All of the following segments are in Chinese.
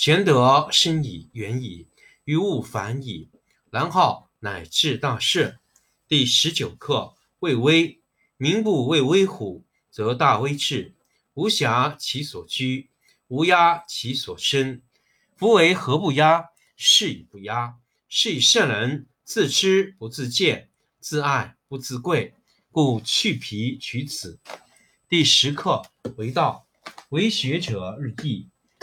玄德深矣，远矣，于物反矣，然后乃至大顺。第十九课为威。民不畏威虎，则大威至。无暇其所居，无压其所生。夫为何不压？是以不压。是以圣人自知不自见，自爱不自贵，故去皮取此。第十课为道，为学者日益，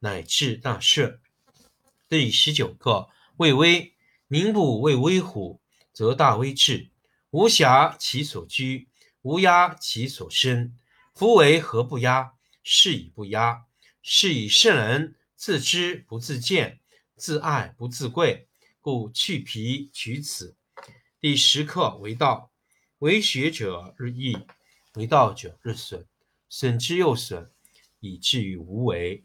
乃至大顺。第十九课为威。民不畏威虎，则大威至。无暇其所居，无压其所生。夫为何不压？是以不压。是以圣人自知不自见，自爱不自贵，故去皮取此。第十课为道，为学者日益，为道者日损，损之又损，以至于无为。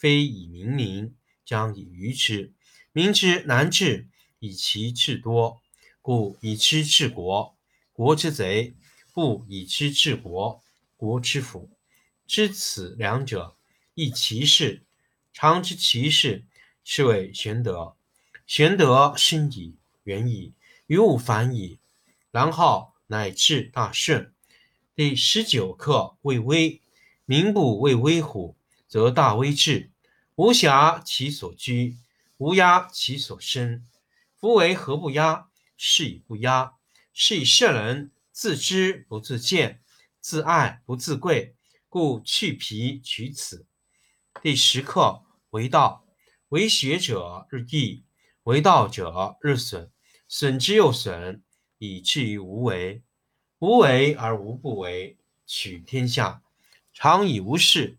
非以明民，将以愚之。民之难治，以其智多，故以知治国。国之贼，不以知治国，国之福。知此两者，亦其事。常知其事，是谓玄德。玄德深矣，远矣，于物反矣，然后乃至大顺。第十九课为威。民不畏威虎，则大威至。无暇其所居，无压其所生。夫为何不压？是以不压。是以圣人自知不自见，自爱不自贵，故去皮取此。第十课为道，为学者日益。为道者日损，损之又损，以至于无为。无为而无不为，取天下常以无事，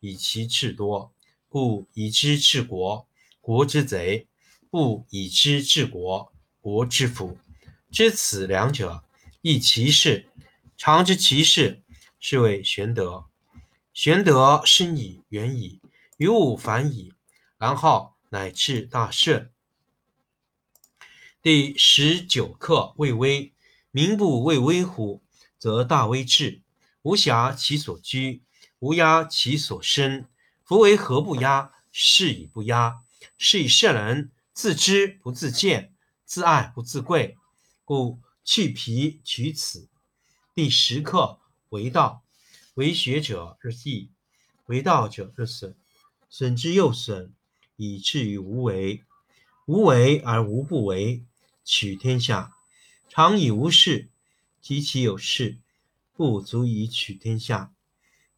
以其智多，故以知治国。国之贼，不以知治国，国之福。知此两者，亦其事。常知其事，是谓玄德。玄德深矣，远矣，于物反矣，然后乃至大顺。第十九课：未微。民不畏威乎，则大威至。无暇其所居，无压其所生。夫为何不压？是以不压。是以圣人自知不自见，自爱不自贵，故去皮取此。第十课：为道。为学者日益，为道者日损，损之又损，以至于无为。无为而无不为。取天下常以无事，及其有事，不足以取天下。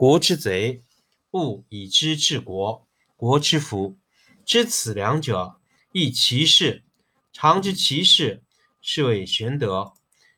国之贼；不以知治国，国之福。知此两者，亦其事。常知其事，是谓玄德。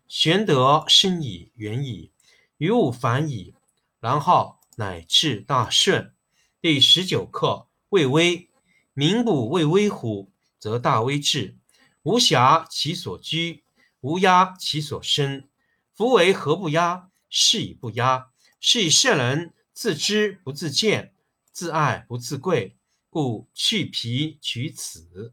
玄德深矣，远矣，于物反矣，然后乃至大顺。第十九课：未微。民不畏威乎，则大威至。无暇其所居，无压其所生。夫为何不压？是以不压。是以圣人自知不自见，自爱不自贵，故去皮取此。